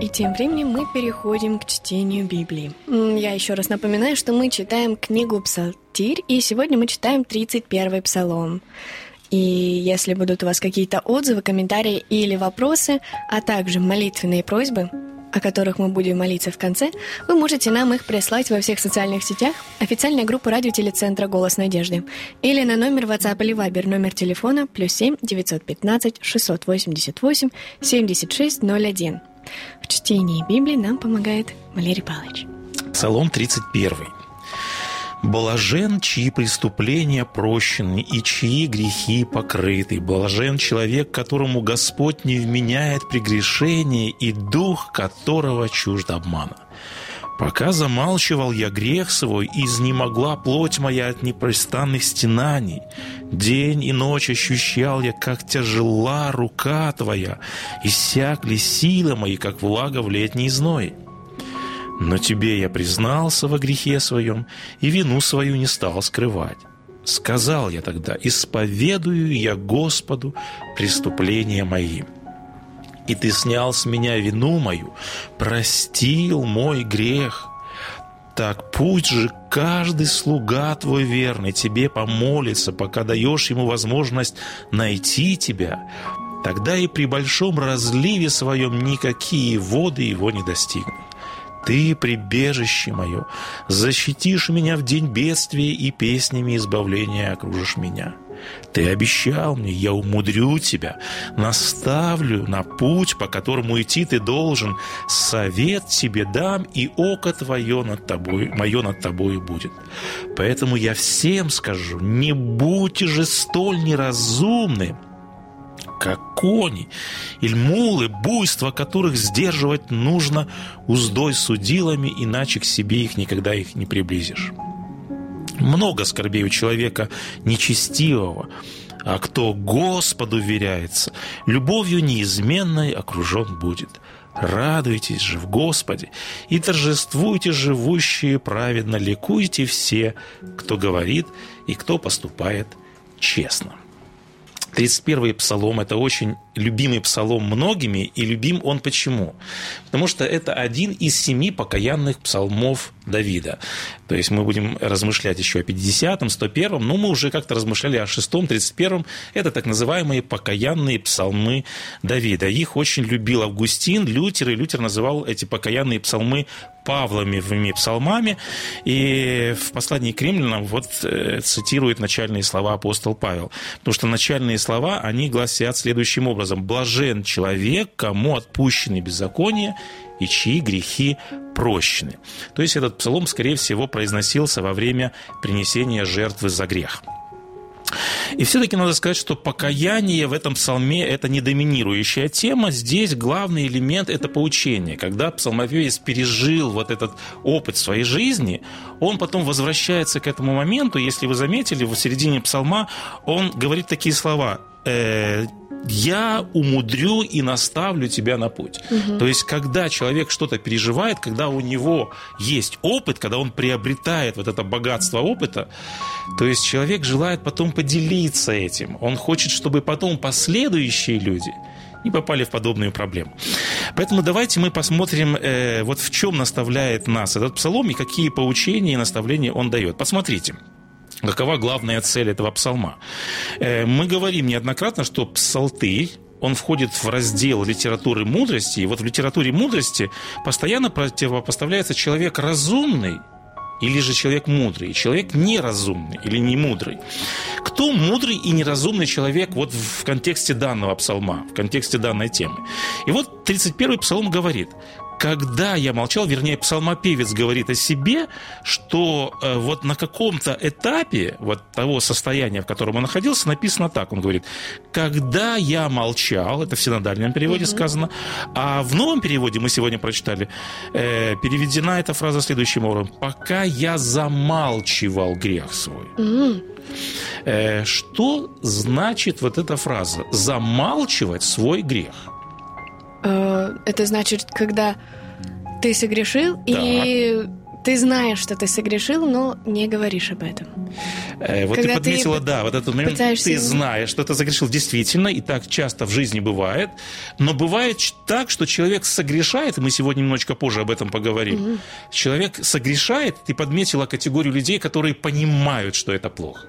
И тем временем мы переходим к чтению Библии. Я еще раз напоминаю, что мы читаем книгу «Псалтирь», и сегодня мы читаем 31-й псалом. И если будут у вас какие-то отзывы, комментарии или вопросы, а также молитвенные просьбы, о которых мы будем молиться в конце, вы можете нам их прислать во всех социальных сетях, официальная группа радиотелецентра «Голос надежды» или на номер WhatsApp или Viber, номер телефона плюс 7 915 688 7601. В чтении Библии нам помогает Валерий Павлович. Псалом 31. Блажен, чьи преступления прощены и чьи грехи покрыты. Блажен человек, которому Господь не вменяет прегрешение и дух которого чужд обмана. Пока замалчивал я грех свой, изнемогла плоть моя от непрестанных стенаний. День и ночь ощущал я, как тяжела рука твоя, иссякли силы мои, как влага в летний зной. Но тебе я признался во грехе своем и вину свою не стал скрывать. Сказал я тогда, исповедую я Господу преступления мои. И ты снял с меня вину мою, простил мой грех. Так пусть же каждый слуга твой верный тебе помолится, пока даешь ему возможность найти тебя. Тогда и при большом разливе своем никакие воды его не достигнут. Ты, прибежище мое, защитишь меня в день бедствия и песнями избавления окружишь меня. Ты обещал мне, я умудрю тебя, наставлю на путь, по которому идти ты должен, совет тебе дам, и око твое над тобой, мое над тобой будет. Поэтому я всем скажу, не будьте же столь неразумны, как кони, или мулы, буйство которых сдерживать нужно уздой судилами, иначе к себе их никогда их не приблизишь. Много скорбей у человека нечестивого, а кто Господу веряется, любовью неизменной окружен будет. Радуйтесь же в Господе и торжествуйте живущие праведно, ликуйте все, кто говорит и кто поступает честно. 31-й псалом – это очень любимый псалом многими, и любим он почему? Потому что это один из семи покаянных псалмов Давида. То есть мы будем размышлять еще о 50-м, 101-м, но мы уже как-то размышляли о 6-м, 31-м. Это так называемые покаянные псалмы Давида. Их очень любил Августин, Лютер, и Лютер называл эти покаянные псалмы Павловыми псалмами. И в послании к римлянам вот э, цитирует начальные слова апостол Павел. Потому что начальные слова, они гласят следующим образом образом, блажен человек, кому отпущены беззакония и чьи грехи прощены. То есть этот псалом, скорее всего, произносился во время принесения жертвы за грех. И все-таки надо сказать, что покаяние в этом псалме – это не доминирующая тема. Здесь главный элемент – это поучение. Когда псалмопевец пережил вот этот опыт своей жизни, он потом возвращается к этому моменту. Если вы заметили, в середине псалма он говорит такие слова э, я умудрю и наставлю тебя на путь. Угу. То есть, когда человек что-то переживает, когда у него есть опыт, когда он приобретает вот это богатство опыта, то есть человек желает потом поделиться этим. Он хочет, чтобы потом последующие люди не попали в подобную проблему. Поэтому давайте мы посмотрим, э, вот в чем наставляет нас этот псалом и какие поучения и наставления он дает. Посмотрите. Какова главная цель этого псалма? Э, мы говорим неоднократно, что псалтырь он входит в раздел литературы мудрости. И вот в литературе мудрости постоянно противопоставляется человек разумный или же человек мудрый, человек неразумный или не мудрый. Кто мудрый и неразумный человек вот в контексте данного псалма, в контексте данной темы? И вот 31-й псалом говорит, когда я молчал, вернее, псалмопевец говорит о себе, что э, вот на каком-то этапе вот того состояния, в котором он находился, написано так. Он говорит, когда я молчал, это в синодальном переводе угу. сказано, а в новом переводе мы сегодня прочитали, э, переведена эта фраза следующим образом. Пока я замалчивал грех свой. Угу. Э, что значит вот эта фраза? Замалчивать свой грех. Э, это значит, когда ты согрешил, да. и ты знаешь, что ты согрешил, но не говоришь об этом. Э, вот Когда ты подметила, ты да, вот этот момент, пытаешься... ты знаешь, что ты согрешил действительно, и так часто в жизни бывает, но бывает так, что человек согрешает, и мы сегодня немножечко позже об этом поговорим, угу. человек согрешает, ты подметила категорию людей, которые понимают, что это плохо.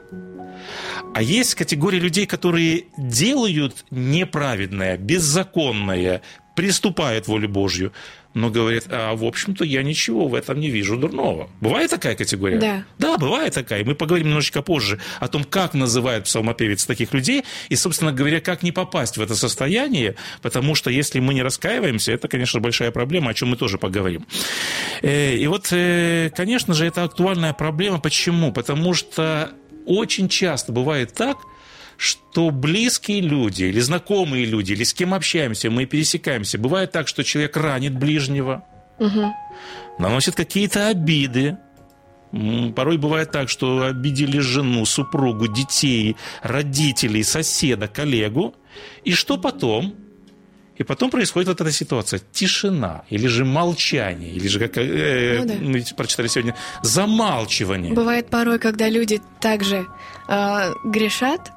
А есть категория людей, которые делают неправедное, беззаконное, приступает волю Божью, но говорит, а в общем-то я ничего в этом не вижу дурного. Бывает такая категория? Да. Да, бывает такая. Мы поговорим немножечко позже о том, как называет псалмопевец таких людей, и, собственно говоря, как не попасть в это состояние, потому что если мы не раскаиваемся, это, конечно, большая проблема, о чем мы тоже поговорим. Э, и вот, э, конечно же, это актуальная проблема. Почему? Потому что очень часто бывает так, что близкие люди или знакомые люди, или с кем общаемся, мы пересекаемся. Бывает так, что человек ранит ближнего, угу. наносит какие-то обиды. Порой бывает так, что обидели жену, супругу, детей, родителей, соседа, коллегу. И что потом? И потом происходит вот эта ситуация. Тишина, или же молчание, или же, как э, ну, да. мы прочитали сегодня, замалчивание. Бывает порой, когда люди также э, грешат,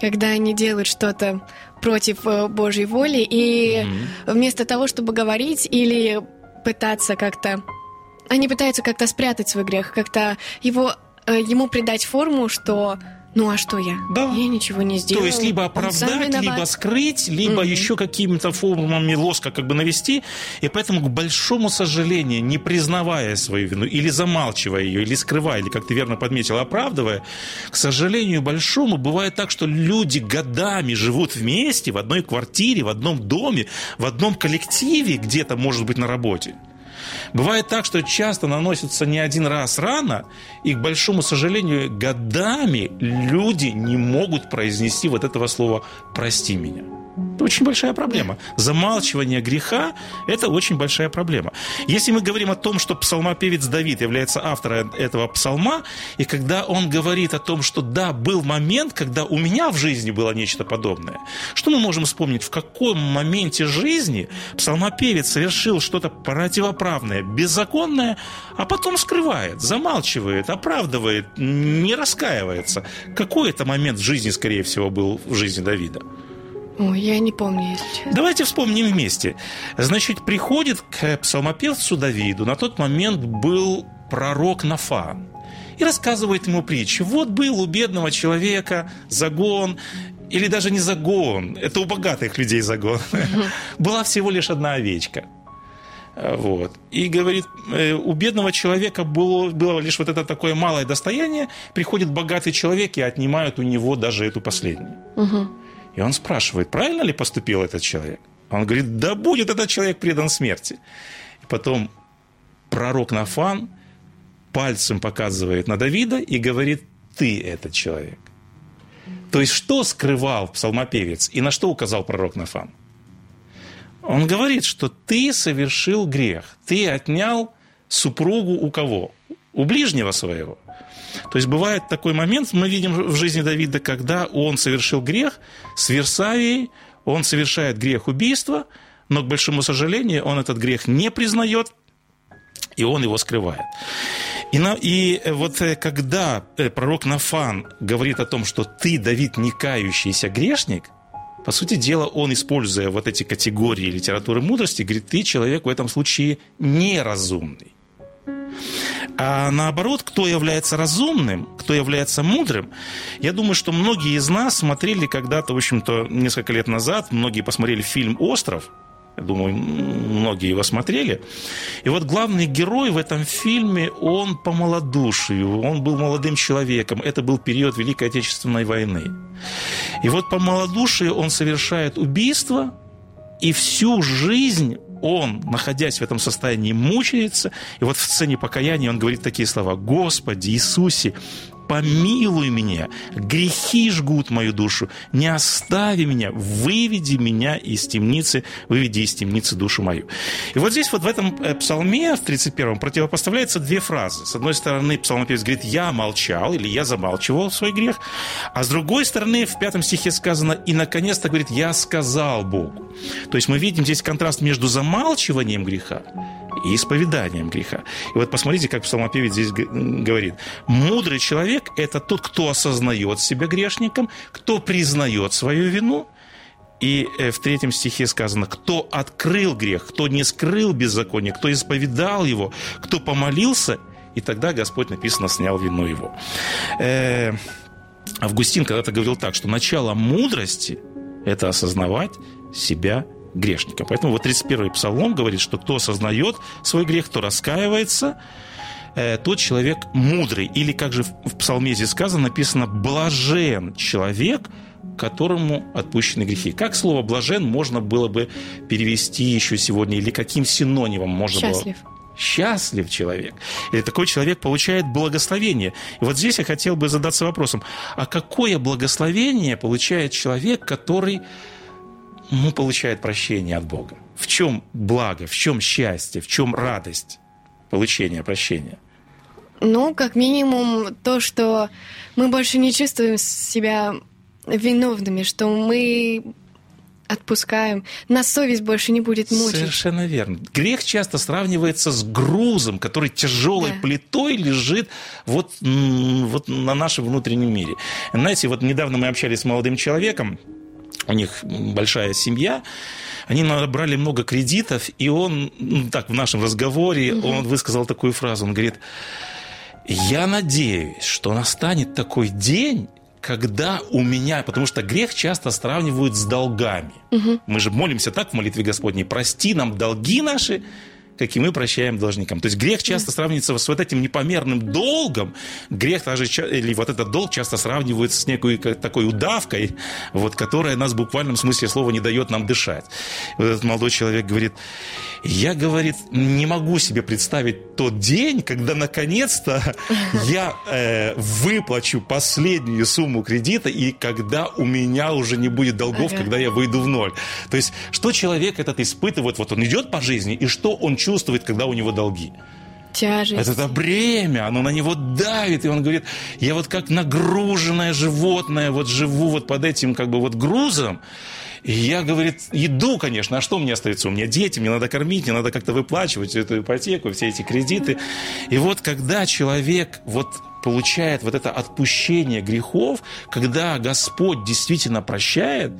когда они делают что-то против э, Божьей воли, и mm-hmm. вместо того, чтобы говорить или пытаться как-то... Они пытаются как-то спрятать свой грех, как-то его, э, ему придать форму, что ну а что я? Да. Я ничего не сделала. То есть либо оправдать, либо скрыть, либо mm-hmm. еще какими-то формами лоска как бы навести. И поэтому, к большому сожалению, не признавая свою вину, или замалчивая ее, или скрывая, или, как ты верно подметил, оправдывая, к сожалению большому, бывает так, что люди годами живут вместе в одной квартире, в одном доме, в одном коллективе, где-то, может быть, на работе. Бывает так, что часто наносится не один раз рана, и, к большому сожалению, годами люди не могут произнести вот этого слова «прости меня». Очень большая проблема. Замалчивание греха – это очень большая проблема. Если мы говорим о том, что псалмопевец Давид является автором этого псалма, и когда он говорит о том, что да, был момент, когда у меня в жизни было нечто подобное, что мы можем вспомнить, в каком моменте жизни псалмопевец совершил что-то противоправное, беззаконное, а потом скрывает, замалчивает, оправдывает, не раскаивается. Какой это момент в жизни, скорее всего, был в жизни Давида? Ой, я не помню, если честно. Давайте вспомним вместе. Значит, приходит к псалмопевцу Давиду, на тот момент был пророк Нафан, и рассказывает ему притчу. Вот был у бедного человека загон, или даже не загон, это у богатых людей загон. Была всего лишь одна овечка. Вот. И говорит, э, у бедного человека было, было лишь вот это такое малое достояние, приходит богатый человек и отнимают у него даже эту последнюю. Угу. И он спрашивает, правильно ли поступил этот человек? Он говорит, да будет этот человек предан смерти. И потом пророк Нафан пальцем показывает на Давида и говорит, ты этот человек. То есть, что скрывал псалмопевец и на что указал пророк Нафан? Он говорит, что ты совершил грех, ты отнял супругу у кого? У ближнего своего. То есть бывает такой момент, мы видим в жизни Давида, когда он совершил грех с Версавией, он совершает грех убийства, но, к большому сожалению, он этот грех не признает, и он его скрывает. И, на, и вот э, когда э, пророк Нафан говорит о том, что ты, Давид, не кающийся грешник, по сути дела, он, используя вот эти категории литературы мудрости, говорит, ты человек в этом случае неразумный. А наоборот, кто является разумным, кто является мудрым, я думаю, что многие из нас смотрели когда-то, в общем-то, несколько лет назад, многие посмотрели фильм «Остров», я думаю, многие его смотрели. И вот главный герой в этом фильме, он по малодушию, он был молодым человеком. Это был период Великой Отечественной войны. И вот по малодушию он совершает убийство, и всю жизнь он, находясь в этом состоянии, мучается. И вот в сцене покаяния он говорит такие слова. «Господи Иисусе, помилуй меня, грехи жгут мою душу, не остави меня, выведи меня из темницы, выведи из темницы душу мою. И вот здесь вот в этом э, псалме, в 31-м, противопоставляются две фразы. С одной стороны, псалмопевец говорит, я молчал, или я замалчивал свой грех, а с другой стороны, в пятом стихе сказано, и наконец-то говорит, я сказал Богу. То есть мы видим здесь контраст между замалчиванием греха и исповеданием греха. И вот посмотрите, как псалмопевец здесь говорит. Мудрый человек – это тот, кто осознает себя грешником, кто признает свою вину, и э, в третьем стихе сказано, кто открыл грех, кто не скрыл беззаконие, кто исповедал его, кто помолился, и тогда Господь, написано, снял вину его. Э, Августин когда-то говорил так, что начало мудрости – это осознавать себя грешника. Поэтому вот 31-й псалом говорит, что кто осознает свой грех, кто раскаивается, э, тот человек мудрый. Или, как же в псалме здесь сказано, написано «блажен человек, которому отпущены грехи». Как слово «блажен» можно было бы перевести еще сегодня? Или каким синонимом можно Счастлив. было счастлив человек. И такой человек получает благословение. И вот здесь я хотел бы задаться вопросом, а какое благословение получает человек, который ну, получает прощение от Бога. В чем благо, в чем счастье, в чем радость получения прощения? Ну, как минимум, то, что мы больше не чувствуем себя виновными, что мы отпускаем, нас совесть больше не будет мучить. Совершенно верно. Грех часто сравнивается с грузом, который тяжелой да. плитой лежит вот, вот на нашем внутреннем мире. Знаете, вот недавно мы общались с молодым человеком, у них большая семья, они набрали много кредитов, и он, ну, так, в нашем разговоре, угу. он высказал такую фразу, он говорит, я надеюсь, что настанет такой день, когда у меня, потому что грех часто сравнивают с долгами. Угу. Мы же молимся так в молитве Господней, прости нам долги наши, как и мы прощаем должникам. То есть грех часто сравнивается с вот этим непомерным долгом. Грех даже, или вот этот долг часто сравнивается с некой такой удавкой, вот, которая нас в буквальном смысле слова не дает нам дышать. Вот этот молодой человек говорит, я, говорит, не могу себе представить тот день, когда наконец-то я э, выплачу последнюю сумму кредита, и когда у меня уже не будет долгов, ага. когда я выйду в ноль. То есть, что человек этот испытывает, вот он идет по жизни, и что он чувствует, когда у него долги? Тяжесть. Это, это бремя, оно на него давит, и он говорит, я вот как нагруженное животное, вот живу вот под этим как бы вот грузом, и я, говорит, иду, конечно, а что мне остается? У меня дети, мне надо кормить, мне надо как-то выплачивать эту ипотеку, все эти кредиты. И вот когда человек вот получает вот это отпущение грехов, когда Господь действительно прощает,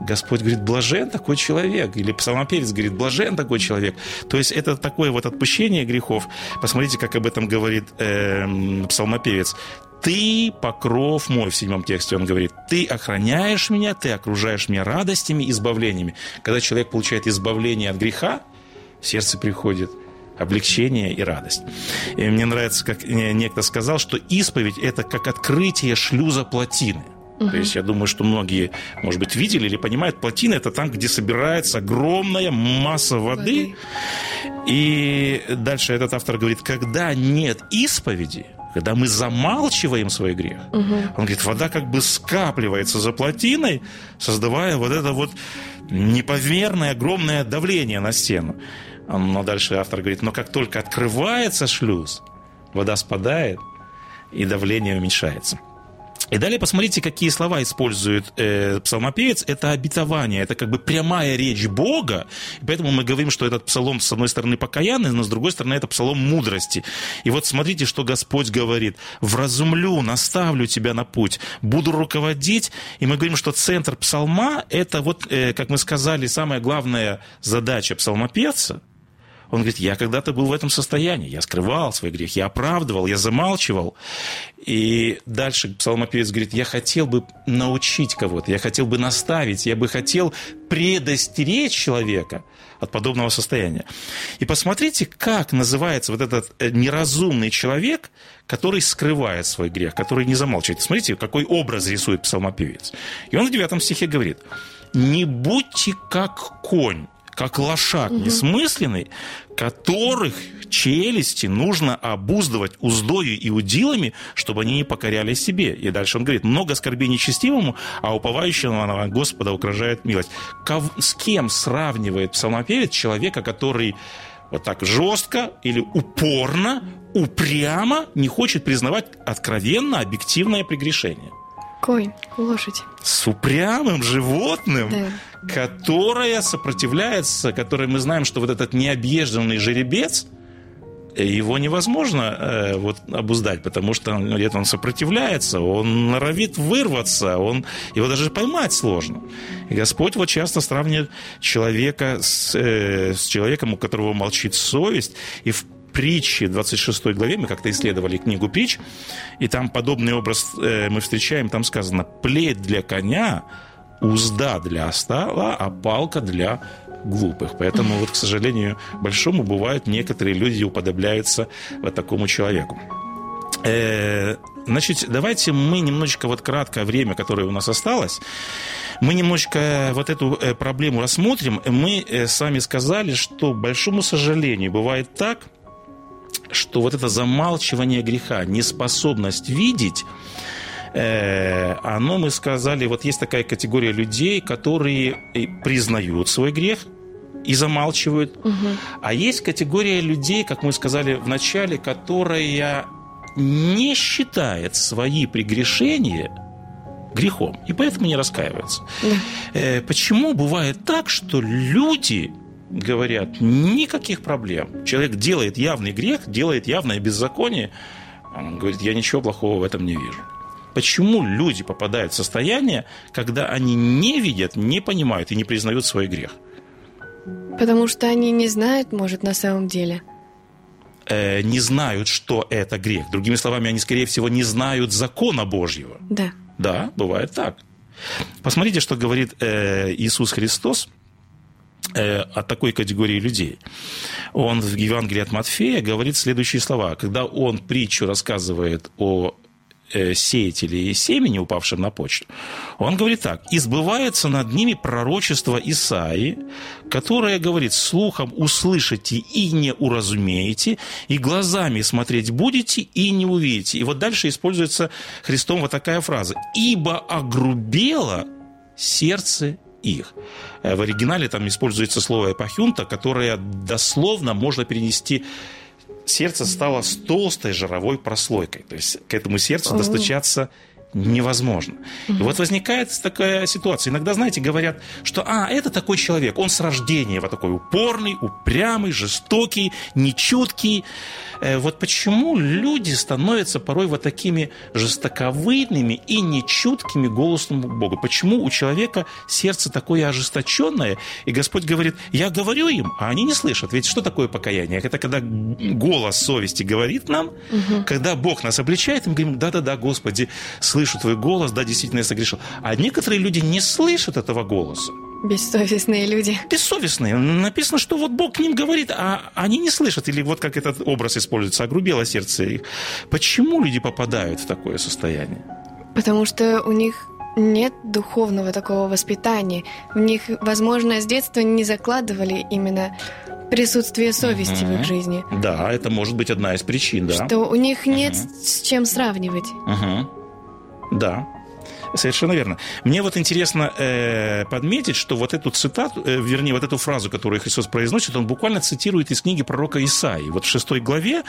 Господь говорит, блажен такой человек. Или псалмопевец говорит, блажен такой человек. То есть это такое вот отпущение грехов. Посмотрите, как об этом говорит э, псалмопевец. Ты покров мой, в седьмом тексте он говорит, ты охраняешь меня, ты окружаешь меня радостями, избавлениями. Когда человек получает избавление от греха, в сердце приходит облегчение и радость. И мне нравится, как некто сказал, что исповедь – это как открытие шлюза плотины. То есть я думаю, что многие, может быть, видели или понимают, плотина это там, где собирается огромная масса воды. воды. И дальше этот автор говорит, когда нет исповеди, когда мы замалчиваем свой грех, угу. он говорит, вода как бы скапливается за плотиной, создавая вот это вот непомерное огромное давление на стену. Но дальше автор говорит, но как только открывается шлюз, вода спадает, и давление уменьшается. И далее посмотрите, какие слова использует э, псалмопевец. Это обетование, это как бы прямая речь Бога. И поэтому мы говорим, что этот псалом, с одной стороны, покаянный, но с другой стороны, это псалом мудрости. И вот смотрите, что Господь говорит. «Вразумлю, наставлю тебя на путь, буду руководить». И мы говорим, что центр псалма – это вот, э, как мы сказали, самая главная задача псалмопевца – он говорит, я когда-то был в этом состоянии, я скрывал свой грех, я оправдывал, я замалчивал. И дальше псалмопевец говорит, я хотел бы научить кого-то, я хотел бы наставить, я бы хотел предостеречь человека от подобного состояния. И посмотрите, как называется вот этот э, неразумный человек, который скрывает свой грех, который не замалчивает. Смотрите, какой образ рисует псалмопевец. И он в девятом стихе говорит, «Не будьте как конь, как лошак угу. несмысленный, которых челюсти нужно обуздывать уздою и удилами, чтобы они не покоряли себе. И дальше он говорит, много скорби нечестивому, а уповающего на Господа угрожает милость. С кем сравнивает псалмопевец человека, который вот так жестко или упорно, упрямо не хочет признавать откровенно объективное прегрешение? Конь, лошадь. С упрямым животным, да. которое сопротивляется, которое мы знаем, что вот этот необъезженный жеребец, его невозможно э, вот, обуздать, потому что где-то он сопротивляется, он норовит вырваться, он, его даже поймать сложно. И Господь вот часто сравнивает человека с, э, с человеком, у которого молчит совесть, и в притчи, 26 главе, мы как-то исследовали книгу притч, и там подобный образ э, мы встречаем, там сказано «плеть для коня, узда для остала, а палка для глупых». Поэтому, вот, к сожалению, большому бывает, некоторые люди уподобляются вот такому человеку. Э, значит, давайте мы немножечко, вот краткое время, которое у нас осталось, мы немножечко вот эту э, проблему рассмотрим. Мы с вами сказали, что, большому сожалению, бывает так, что вот это замалчивание греха, неспособность видеть, э, оно, мы сказали, вот есть такая категория людей, которые признают свой грех, и замалчивают. Угу. А есть категория людей, как мы сказали в начале, которая не считает свои прегрешения грехом, и поэтому не раскаивается. Да. Э, почему бывает так, что люди говорят, никаких проблем. Человек делает явный грех, делает явное беззаконие. Он говорит, я ничего плохого в этом не вижу. Почему люди попадают в состояние, когда они не видят, не понимают и не признают свой грех? Потому что они не знают, может, на самом деле. Э, не знают, что это грех. Другими словами, они, скорее всего, не знают закона Божьего. Да. Да, бывает так. Посмотрите, что говорит э, Иисус Христос от такой категории людей. Он в Евангелии от Матфея говорит следующие слова. Когда он притчу рассказывает о э, сеятеле и семени, упавшем на почту, он говорит так. «Избывается над ними пророчество Исаи, которое говорит, слухом услышите и не уразумеете, и глазами смотреть будете и не увидите». И вот дальше используется Христом вот такая фраза. «Ибо огрубело сердце их. Э, в оригинале там используется слово «эпохюнта», которое дословно можно перенести сердце стало с толстой жировой прослойкой. То есть к этому сердцу достучаться невозможно. Угу. И вот возникает такая ситуация. Иногда, знаете, говорят, что а, это такой человек, он с рождения вот такой упорный, упрямый, жестокий, нечуткий. Э, вот почему люди становятся порой вот такими жестоковыйными и нечуткими голосом Бога? Почему у человека сердце такое ожесточенное, и Господь говорит, я говорю им, а они не слышат. Ведь что такое покаяние? Это когда голос совести говорит нам, угу. когда Бог нас обличает, мы говорим, да-да-да, Господи, слышу твой голос, да, действительно я согрешил. А некоторые люди не слышат этого голоса. Бессовестные люди. Бессовестные. Написано, что вот Бог к ним говорит, а они не слышат. Или вот как этот образ используется, огрубело сердце их. Почему люди попадают в такое состояние? Потому что у них нет духовного такого воспитания. В них, возможно, с детства не закладывали именно присутствие совести угу. в их жизни. Да, это может быть одна из причин, да. Что у них нет угу. с чем сравнивать. Угу. Да. Совершенно верно. Мне вот интересно э, подметить, что вот эту цитату, э, вернее, вот эту фразу, которую Христос произносит, он буквально цитирует из книги пророка Исаии. Вот в шестой главе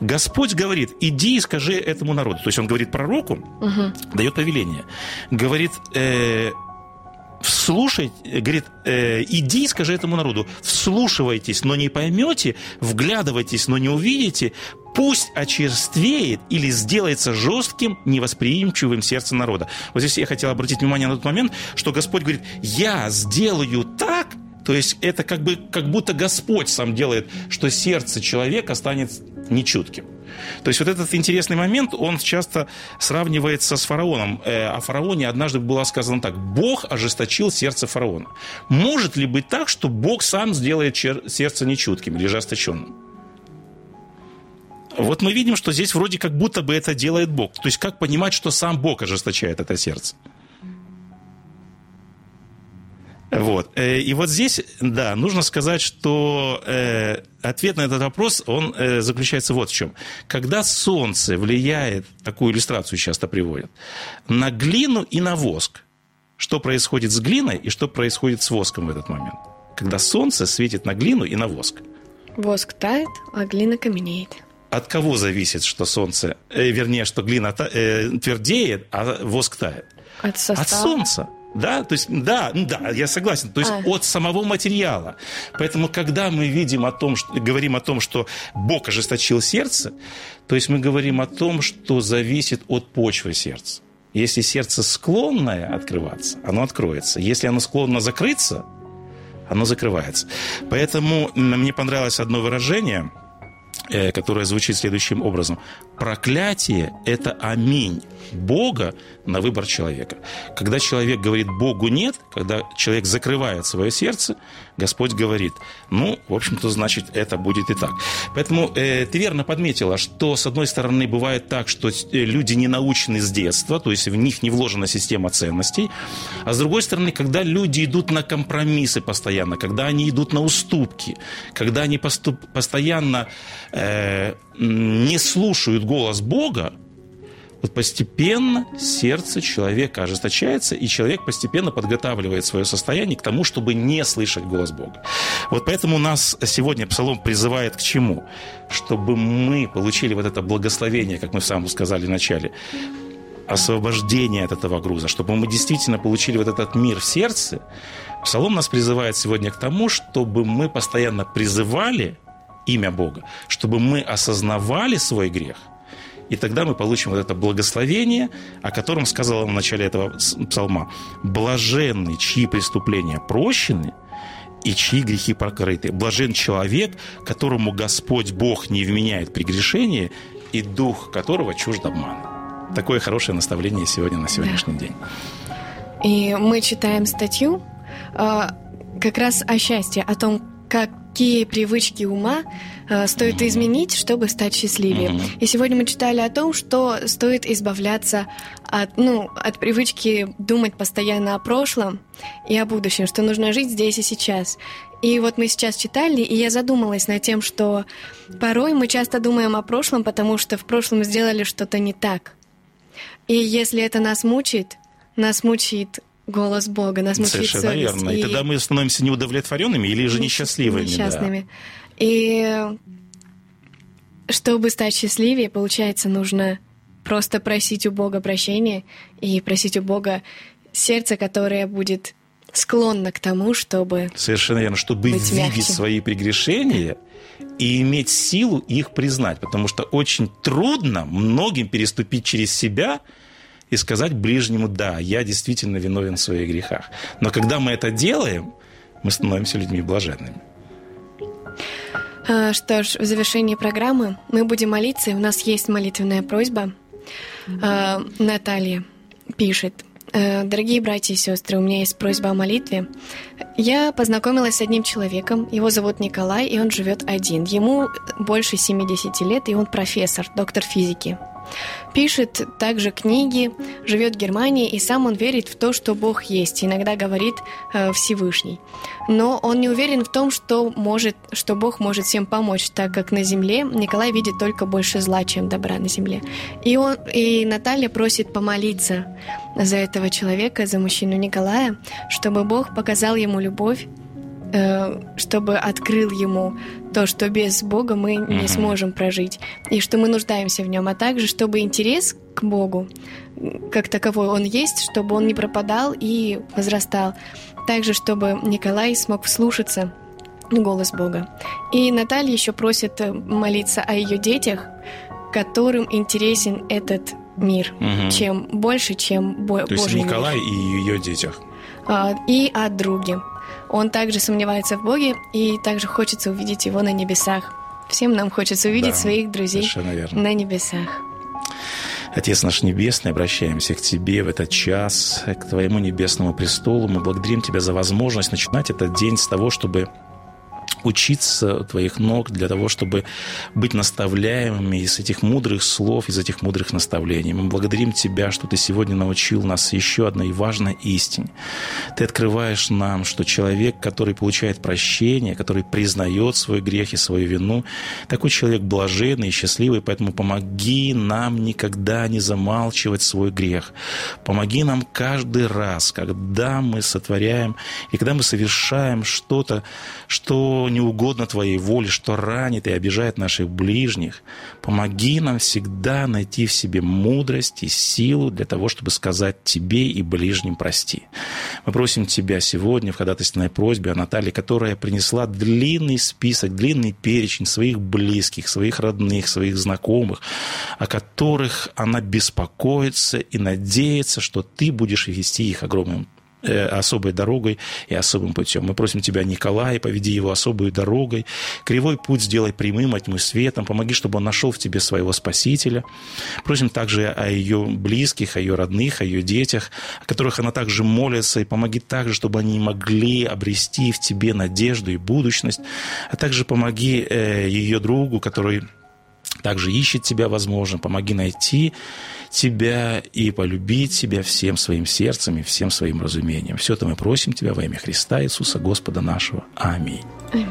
Господь говорит, иди и скажи этому народу. То есть он говорит пророку, угу. дает повеление. Говорит, э, вслушай, говорит, э, иди скажи этому народу, вслушивайтесь, но не поймете, вглядывайтесь, но не увидите, пусть очерствеет или сделается жестким, невосприимчивым сердце народа. Вот здесь я хотел обратить внимание на тот момент, что Господь говорит, я сделаю так, то есть это как, бы, как будто Господь сам делает, что сердце человека станет нечутким. То есть вот этот интересный момент, он часто сравнивается с фараоном. Э, о фараоне однажды было сказано так. Бог ожесточил сердце фараона. Может ли быть так, что Бог сам сделает сердце нечутким или ожесточенным? Вот мы видим, что здесь вроде как будто бы это делает Бог. То есть как понимать, что сам Бог ожесточает это сердце? Вот. Э, и вот здесь, да, нужно сказать, что э, ответ на этот вопрос, он э, заключается вот в чем. Когда солнце влияет, такую иллюстрацию часто приводят, на глину и на воск, что происходит с глиной и что происходит с воском в этот момент? Когда солнце светит на глину и на воск. Воск тает, а глина каменеет. От кого зависит, что солнце, э, вернее, что глина э, твердеет, а воск тает? От, состава. От солнца. Да, то есть, да, да, я согласен. То есть а. от самого материала. Поэтому, когда мы видим о том, что, говорим о том, что Бог ожесточил сердце, то есть мы говорим о том, что зависит от почвы сердца. Если сердце склонное открываться, оно откроется. Если оно склонно закрыться, оно закрывается. Поэтому мне понравилось одно выражение, э, которое звучит следующим образом. Проклятие – это аминь Бога на выбор человека. Когда человек говорит «Богу нет», когда человек закрывает свое сердце, Господь говорит, ну, в общем-то, значит, это будет и так. Поэтому э, ты верно подметила, что, с одной стороны, бывает так, что э, люди не научены с детства, то есть в них не вложена система ценностей, а с другой стороны, когда люди идут на компромиссы постоянно, когда они идут на уступки, когда они поступ, постоянно э, не слушают голос Бога, вот постепенно сердце человека ожесточается, и человек постепенно подготавливает свое состояние к тому, чтобы не слышать голос Бога. Вот поэтому нас сегодня Псалом призывает к чему? Чтобы мы получили вот это благословение, как мы в самом сказали в начале, освобождение от этого груза, чтобы мы действительно получили вот этот мир в сердце. Псалом нас призывает сегодня к тому, чтобы мы постоянно призывали имя Бога, чтобы мы осознавали свой грех – и тогда мы получим вот это благословение, о котором сказал в начале этого псалма. «Блаженный, чьи преступления прощены, и чьи грехи покрыты. Блажен человек, которому Господь Бог не вменяет прегрешение, и дух которого чужд обмана». Такое хорошее наставление сегодня на сегодняшний день. И мы читаем статью э, как раз о счастье, о том, как какие привычки ума э, стоит изменить, чтобы стать счастливее. И сегодня мы читали о том, что стоит избавляться от, ну, от привычки думать постоянно о прошлом и о будущем, что нужно жить здесь и сейчас. И вот мы сейчас читали, и я задумалась над тем, что порой мы часто думаем о прошлом, потому что в прошлом сделали что-то не так. И если это нас мучает, нас мучает голос Бога, нас мучает Совершенно совесть. верно. И... и тогда мы становимся неудовлетворенными или же несчастливыми. Несчастными. Да. И чтобы стать счастливее, получается, нужно просто просить у Бога прощения и просить у Бога сердце, которое будет склонно к тому, чтобы Совершенно верно, чтобы видеть мягче. свои прегрешения и иметь силу их признать, потому что очень трудно многим переступить через себя – и сказать ближнему, да, я действительно виновен в своих грехах. Но когда мы это делаем, мы становимся людьми блаженными. А, что ж, в завершении программы мы будем молиться, и у нас есть молитвенная просьба. А, Наталья пишет. «Э, Дорогие братья и сестры, у меня есть просьба о молитве. Я познакомилась с одним человеком, его зовут Николай, и он живет один. Ему больше 70 лет, и он профессор, доктор физики. Пишет также книги, живет в Германии, и сам он верит в то, что Бог есть, иногда говорит э, Всевышний. Но он не уверен в том, что, может, что Бог может всем помочь, так как на земле Николай видит только больше зла, чем добра на земле. И, он, и Наталья просит помолиться за этого человека, за мужчину Николая, чтобы Бог показал ему любовь, чтобы открыл ему то, что без Бога мы не сможем прожить, и что мы нуждаемся в нем, а также чтобы интерес к Богу, как таковой он есть, чтобы он не пропадал и возрастал. Также, чтобы Николай смог вслушаться голос Бога. И Наталья еще просит э, молиться о ее детях, которым интересен этот мир, Мгм. чем больше, чем бо- То есть Божий Николай мир. и ее детях. А, и о друге. Он также сомневается в Боге и также хочется увидеть его на небесах. Всем нам хочется увидеть Да, своих друзей на небесах. Отец наш Небесный, обращаемся к Тебе в этот час, к Твоему небесному престолу. Мы благодарим Тебя за возможность начинать этот день с того, чтобы учиться Твоих ног для того, чтобы быть наставляемыми из этих мудрых слов, из этих мудрых наставлений. Мы благодарим Тебя, что Ты сегодня научил нас еще одной важной истине. Ты открываешь нам, что человек, который получает прощение, который признает свой грех и свою вину, такой человек блаженный и счастливый, поэтому помоги нам никогда не замалчивать свой грех. Помоги нам каждый раз, когда мы сотворяем и когда мы совершаем что-то, что не угодно Твоей воле, что ранит и обижает наших ближних. Помоги нам всегда найти в себе мудрость и силу для того, чтобы сказать Тебе и ближним прости. Мы просим Тебя сегодня в ходатайственной просьбе о Наталье, которая принесла длинный список, длинный перечень своих близких, своих родных, своих знакомых, о которых она беспокоится и надеется, что Ты будешь вести их огромным особой дорогой и особым путем. Мы просим Тебя, Николай, поведи его особой дорогой. Кривой путь сделай прямым, а светом. Помоги, чтобы он нашел в Тебе своего Спасителя. Просим также о ее близких, о ее родных, о ее детях, о которых она также молится. И помоги также, чтобы они могли обрести в Тебе надежду и будущность. А также помоги э, ее другу, который также ищет тебя, возможно, помоги найти тебя и полюбить тебя всем своим сердцем и всем своим разумением. Все это мы просим тебя во имя Христа Иисуса Господа нашего. Аминь. Аминь.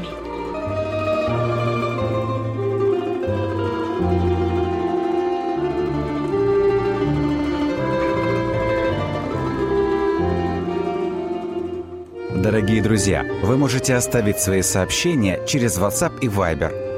Дорогие друзья, вы можете оставить свои сообщения через WhatsApp и Viber